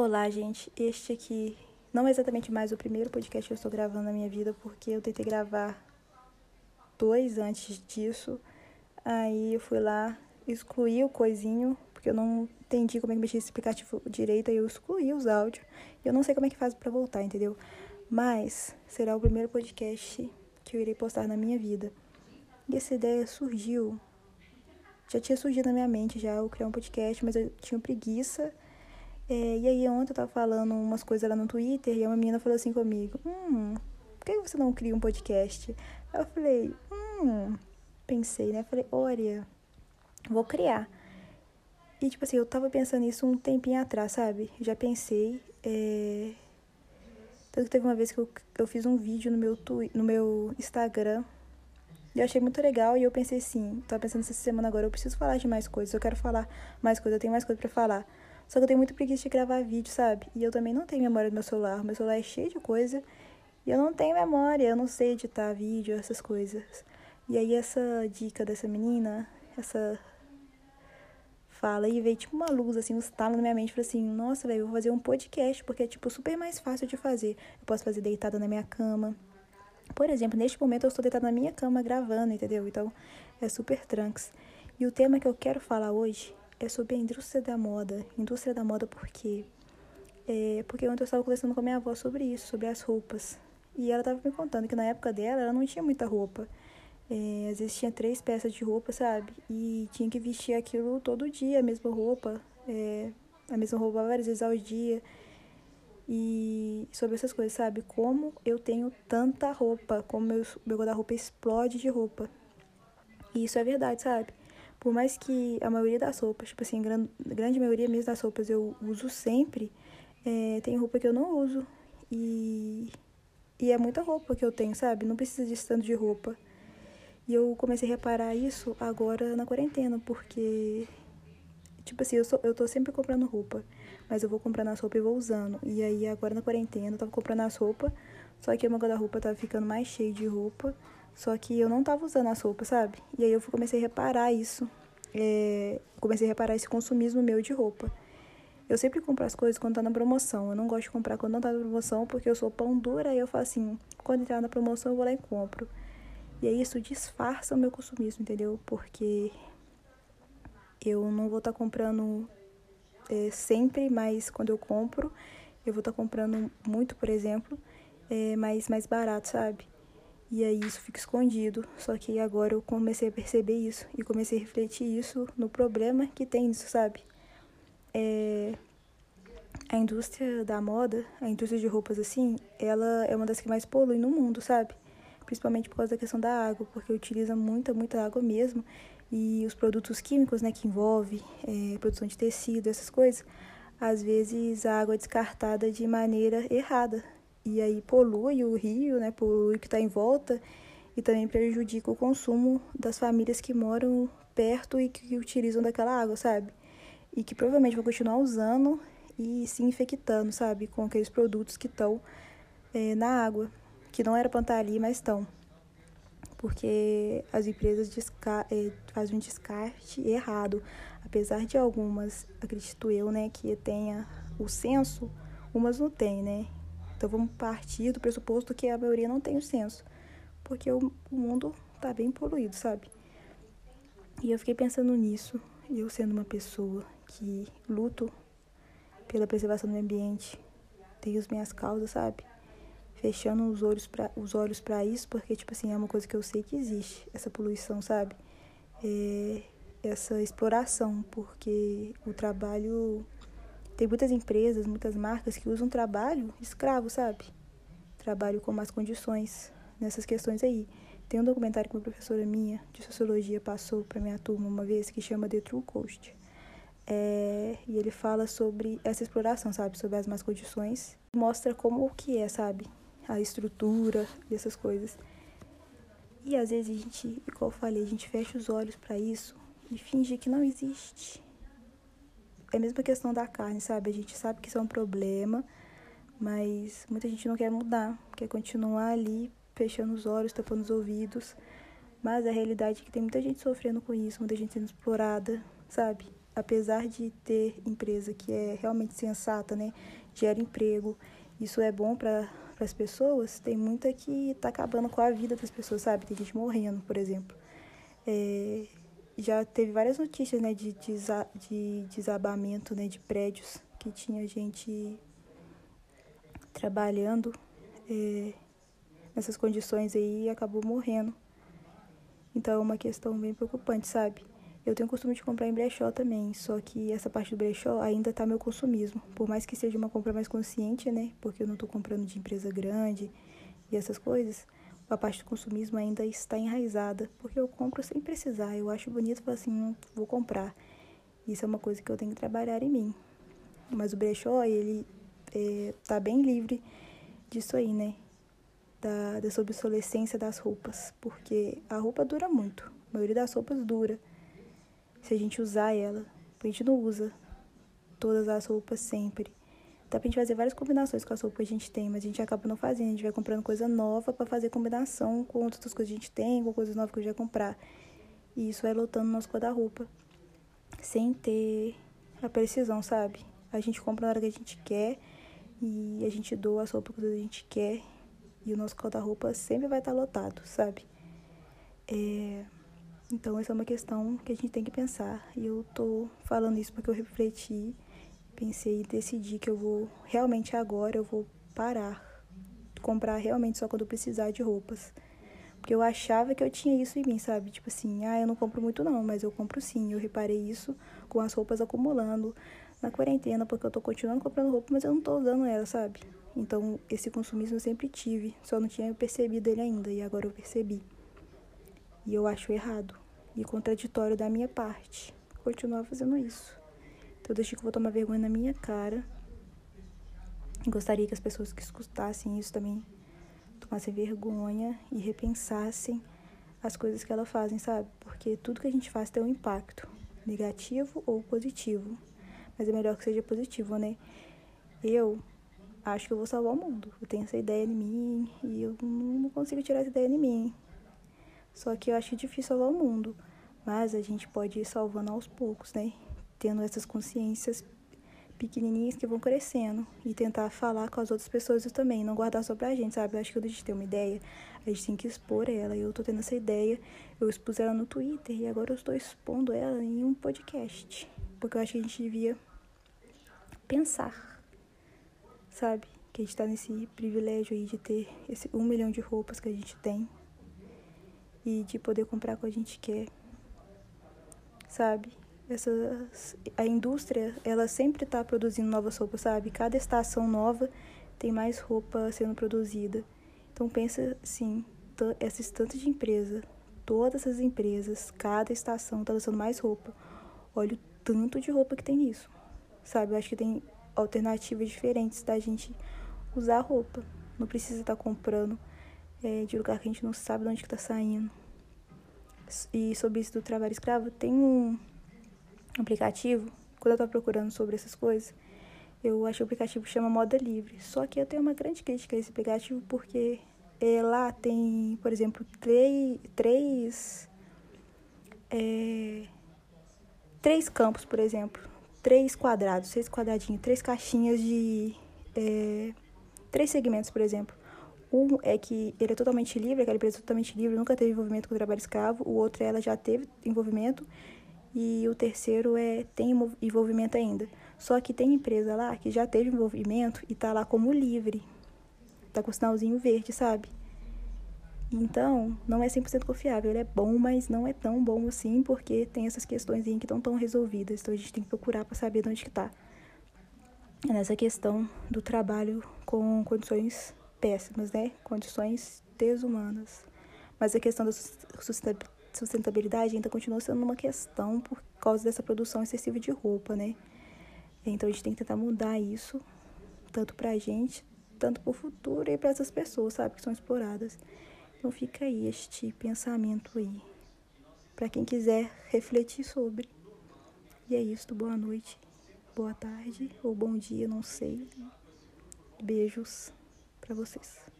Olá, gente. Este aqui não é exatamente mais o primeiro podcast que eu estou gravando na minha vida, porque eu tentei gravar dois antes disso. Aí eu fui lá, excluí o coisinho, porque eu não entendi como é que mexia esse aplicativo direito, aí eu excluí os áudios. Eu não sei como é que faz para voltar, entendeu? Mas será o primeiro podcast que eu irei postar na minha vida. E essa ideia surgiu. Já tinha surgido na minha mente já eu criar um podcast, mas eu tinha preguiça. É, e aí ontem eu tava falando umas coisas lá no Twitter e uma menina falou assim comigo, hum, por que você não cria um podcast? Eu falei, hum, pensei, né? Falei, olha, vou criar. E tipo assim, eu tava pensando nisso um tempinho atrás, sabe? Já pensei. É... Tanto que teve uma vez que eu, eu fiz um vídeo no meu, twi no meu Instagram. Eu achei muito legal e eu pensei assim, tava pensando essa semana agora, eu preciso falar de mais coisas, eu quero falar mais coisas, eu tenho mais coisas para falar. Só que eu tenho muito preguiça de gravar vídeo, sabe? E eu também não tenho memória do meu celular. Meu celular é cheio de coisa e eu não tenho memória, eu não sei editar vídeo, essas coisas. E aí essa dica dessa menina, essa fala aí veio tipo uma luz, assim, um estalo na minha mente. Falei assim, nossa, velho, vou fazer um podcast, porque é tipo super mais fácil de fazer. Eu posso fazer deitada na minha cama. Por exemplo, neste momento eu estou deitada na minha cama gravando, entendeu? Então é super tranks. E o tema que eu quero falar hoje é sobre a indústria da moda. Indústria da moda por quê? É, porque ontem eu estava conversando com a minha avó sobre isso, sobre as roupas. E ela estava me contando que na época dela ela não tinha muita roupa. É, às vezes tinha três peças de roupa, sabe? E tinha que vestir aquilo todo dia, a mesma roupa. É, a mesma roupa várias vezes ao dia. E sobre essas coisas, sabe? Como eu tenho tanta roupa, como meu, meu guarda-roupa explode de roupa. E isso é verdade, sabe? Por mais que a maioria das roupas, tipo assim, gran, grande maioria mesmo das roupas eu uso sempre, é, tem roupa que eu não uso. E, e é muita roupa que eu tenho, sabe? Não precisa de tanto de roupa. E eu comecei a reparar isso agora na quarentena, porque, tipo assim, eu, sou, eu tô sempre comprando roupa, mas eu vou comprando as roupas e vou usando. E aí agora na quarentena eu tava comprando as roupas, só que o meu guarda-roupa tava ficando mais cheio de roupa. Só que eu não tava usando as roupas, sabe? E aí eu comecei a reparar isso. É, comecei a reparar esse consumismo meu de roupa. Eu sempre compro as coisas quando tá na promoção. Eu não gosto de comprar quando não tá na promoção, porque eu sou pão dura e eu faço assim, quando entrar na promoção eu vou lá e compro. E aí isso disfarça o meu consumismo, entendeu? Porque eu não vou estar tá comprando é, sempre, mas quando eu compro, eu vou estar tá comprando muito, por exemplo, é, mais, mais barato, sabe? E aí isso fica escondido. Só que agora eu comecei a perceber isso e comecei a refletir isso no problema que tem nisso, sabe? É... A indústria da moda, a indústria de roupas assim, ela é uma das que mais polui no mundo, sabe? Principalmente por causa da questão da água, porque utiliza muita, muita água mesmo. E os produtos químicos, né, que envolve é, produção de tecido, essas coisas, às vezes a água é descartada de maneira errada, e aí polui o rio, né, polui o que está em volta e também prejudica o consumo das famílias que moram perto e que utilizam daquela água, sabe? E que provavelmente vão continuar usando e se infectando, sabe, com aqueles produtos que estão é, na água, que não era para estar ali, mas estão. Porque as empresas é, fazem um descarte errado. Apesar de algumas, acredito eu, né, que tenha o senso, umas não tem, né? Então vamos partir do pressuposto que a maioria não tem o senso, porque o, o mundo tá bem poluído, sabe? E eu fiquei pensando nisso, eu sendo uma pessoa que luto pela preservação do ambiente, tenho as minhas causas, sabe? Fechando os olhos para os olhos para isso, porque tipo assim, é uma coisa que eu sei que existe, essa poluição, sabe? É, essa exploração, porque o trabalho tem muitas empresas, muitas marcas que usam trabalho escravo, sabe? Trabalho com más condições nessas questões aí. Tem um documentário que uma professora minha de sociologia passou para minha turma uma vez que chama The True Cost. É, e ele fala sobre essa exploração, sabe? Sobre as más condições. Mostra como o que é, sabe? A estrutura e essas coisas. E às vezes a gente, igual eu falei, a gente fecha os olhos para isso e finge que não existe é a mesma questão da carne, sabe? A gente sabe que isso é um problema, mas muita gente não quer mudar, quer continuar ali fechando os olhos, tapando os ouvidos. Mas a realidade é que tem muita gente sofrendo com isso, muita gente sendo explorada, sabe? apesar de ter empresa que é realmente sensata, né, gera emprego, isso é bom para as pessoas, tem muita que está acabando com a vida das pessoas, sabe? Tem gente morrendo, por exemplo. É, já teve várias notícias, né, de, desa de desabamento, né, de prédios que tinha gente trabalhando é, nessas condições aí e acabou morrendo. Então é uma questão bem preocupante, sabe? Eu tenho o costume de comprar em brechó também, só que essa parte do brechó ainda tá meu consumismo. Por mais que seja uma compra mais consciente, né? Porque eu não tô comprando de empresa grande e essas coisas, a parte do consumismo ainda está enraizada. Porque eu compro sem precisar. Eu acho bonito falar assim, hum, vou comprar. Isso é uma coisa que eu tenho que trabalhar em mim. Mas o brechó, ele é, tá bem livre disso aí, né? Da, dessa obsolescência das roupas. Porque a roupa dura muito. A maioria das roupas dura se a gente usar ela. A gente não usa todas as roupas sempre. Dá pra gente fazer várias combinações com as roupas que a gente tem, mas a gente acaba não fazendo. A gente vai comprando coisa nova para fazer combinação com outras coisas que a gente tem, com coisas novas que a gente vai comprar. E isso vai lotando o nosso guarda-roupa. Sem ter a precisão, sabe? A gente compra na hora que a gente quer e a gente doa as roupas que a gente quer. E o nosso guarda-roupa sempre vai estar lotado, sabe? É... Então, essa é uma questão que a gente tem que pensar. E eu tô falando isso porque eu refleti, pensei e decidi que eu vou, realmente agora, eu vou parar. Comprar realmente só quando eu precisar de roupas. Porque eu achava que eu tinha isso em mim, sabe? Tipo assim, ah, eu não compro muito não, mas eu compro sim. Eu reparei isso com as roupas acumulando na quarentena, porque eu tô continuando comprando roupa, mas eu não tô usando ela, sabe? Então, esse consumismo eu sempre tive, só não tinha percebido ele ainda, e agora eu percebi. E eu acho errado e contraditório da minha parte continuar fazendo isso. Então deixei que eu vou tomar vergonha na minha cara. Gostaria que as pessoas que escutassem isso também tomassem vergonha e repensassem as coisas que elas fazem, sabe? Porque tudo que a gente faz tem um impacto, negativo ou positivo. Mas é melhor que seja positivo, né? Eu acho que eu vou salvar o mundo. Eu tenho essa ideia em mim e eu não consigo tirar essa ideia de mim. Só que eu acho difícil salvar o mundo. Mas a gente pode ir salvando aos poucos, né? Tendo essas consciências pequenininhas que vão crescendo e tentar falar com as outras pessoas também, não guardar só pra gente, sabe? Eu acho que quando a gente tem uma ideia, a gente tem que expor ela. Eu tô tendo essa ideia, eu expus ela no Twitter e agora eu estou expondo ela em um podcast. Porque eu acho que a gente devia pensar, sabe? Que a gente tá nesse privilégio aí de ter esse um milhão de roupas que a gente tem e de poder comprar o que a gente quer, sabe? Essa, a indústria, ela sempre está produzindo novas roupas, sabe? Cada estação nova tem mais roupa sendo produzida. Então pensa assim, esses tantos de empresa, todas as empresas, cada estação está lançando mais roupa. Olha o tanto de roupa que tem nisso, sabe? Eu acho que tem alternativas diferentes da gente usar roupa. Não precisa estar tá comprando é, de lugar que a gente não sabe de onde que tá saindo. E sobre isso do trabalho escravo, tem um aplicativo, quando eu tô procurando sobre essas coisas, eu acho o aplicativo que chama Moda Livre. Só que eu tenho uma grande crítica a esse aplicativo porque é, lá tem, por exemplo, três, três, é, três campos, por exemplo, três quadrados, seis quadradinhos, três caixinhas de é, três segmentos, por exemplo. Um é que ele é totalmente livre, aquela empresa é totalmente livre, nunca teve envolvimento com o trabalho escravo. O outro, ela já teve envolvimento. E o terceiro é tem envolvimento ainda. Só que tem empresa lá que já teve envolvimento e tá lá como livre. Tá com o sinalzinho verde, sabe? Então, não é 100% confiável. Ele é bom, mas não é tão bom assim, porque tem essas questões que não estão resolvidas. Então, a gente tem que procurar para saber de onde que tá. Nessa questão do trabalho com condições péssimas, né? Condições desumanas. Mas a questão da sustentabilidade ainda continua sendo uma questão por causa dessa produção excessiva de roupa, né? Então a gente tem que tentar mudar isso, tanto pra gente, tanto pro futuro e para essas pessoas, sabe, que são exploradas. Então fica aí este pensamento aí, para quem quiser refletir sobre. E é isso, boa noite, boa tarde ou bom dia, não sei. Beijos para vocês.